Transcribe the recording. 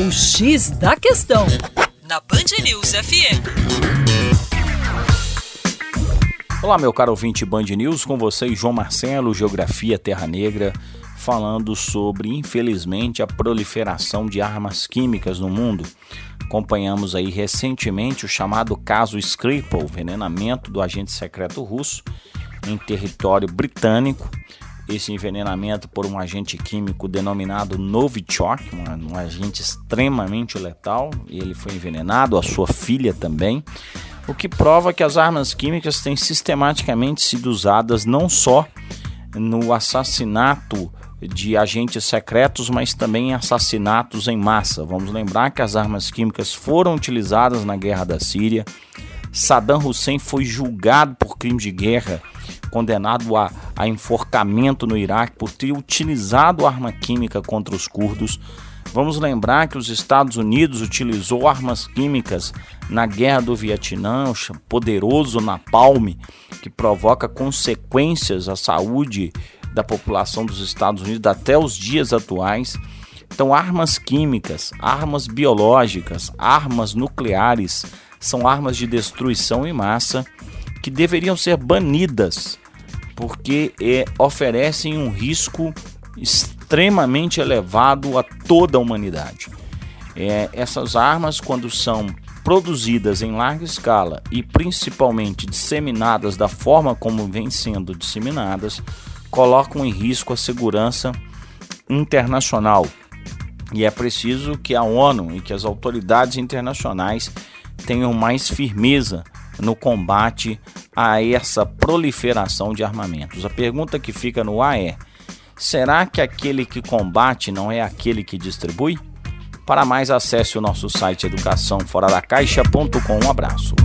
O X da Questão, na Band News FM. Olá, meu caro ouvinte Band News, com vocês, João Marcelo, Geografia Terra Negra, falando sobre, infelizmente, a proliferação de armas químicas no mundo. Acompanhamos aí recentemente o chamado caso Skripal, envenenamento do agente secreto russo em território britânico esse envenenamento por um agente químico denominado Novichok, um, um agente extremamente letal, ele foi envenenado, a sua filha também, o que prova que as armas químicas têm sistematicamente sido usadas não só no assassinato de agentes secretos, mas também em assassinatos em massa. Vamos lembrar que as armas químicas foram utilizadas na guerra da Síria. Saddam Hussein foi julgado por crime de guerra condenado a, a enforcamento no Iraque por ter utilizado arma química contra os curdos. Vamos lembrar que os Estados Unidos utilizou armas químicas na guerra do Vietnã, o poderoso napalm, que provoca consequências à saúde da população dos Estados Unidos até os dias atuais. Então, armas químicas, armas biológicas, armas nucleares são armas de destruição em massa que deveriam ser banidas porque é, oferecem um risco extremamente elevado a toda a humanidade. É, essas armas, quando são produzidas em larga escala e principalmente disseminadas da forma como vêm sendo disseminadas, colocam em risco a segurança internacional. E é preciso que a ONU e que as autoridades internacionais tenham mais firmeza no combate a essa proliferação de armamentos. A pergunta que fica no ar é: será que aquele que combate não é aquele que distribui? Para mais, acesse o nosso site educaçãoforadacaixa.com. Um abraço.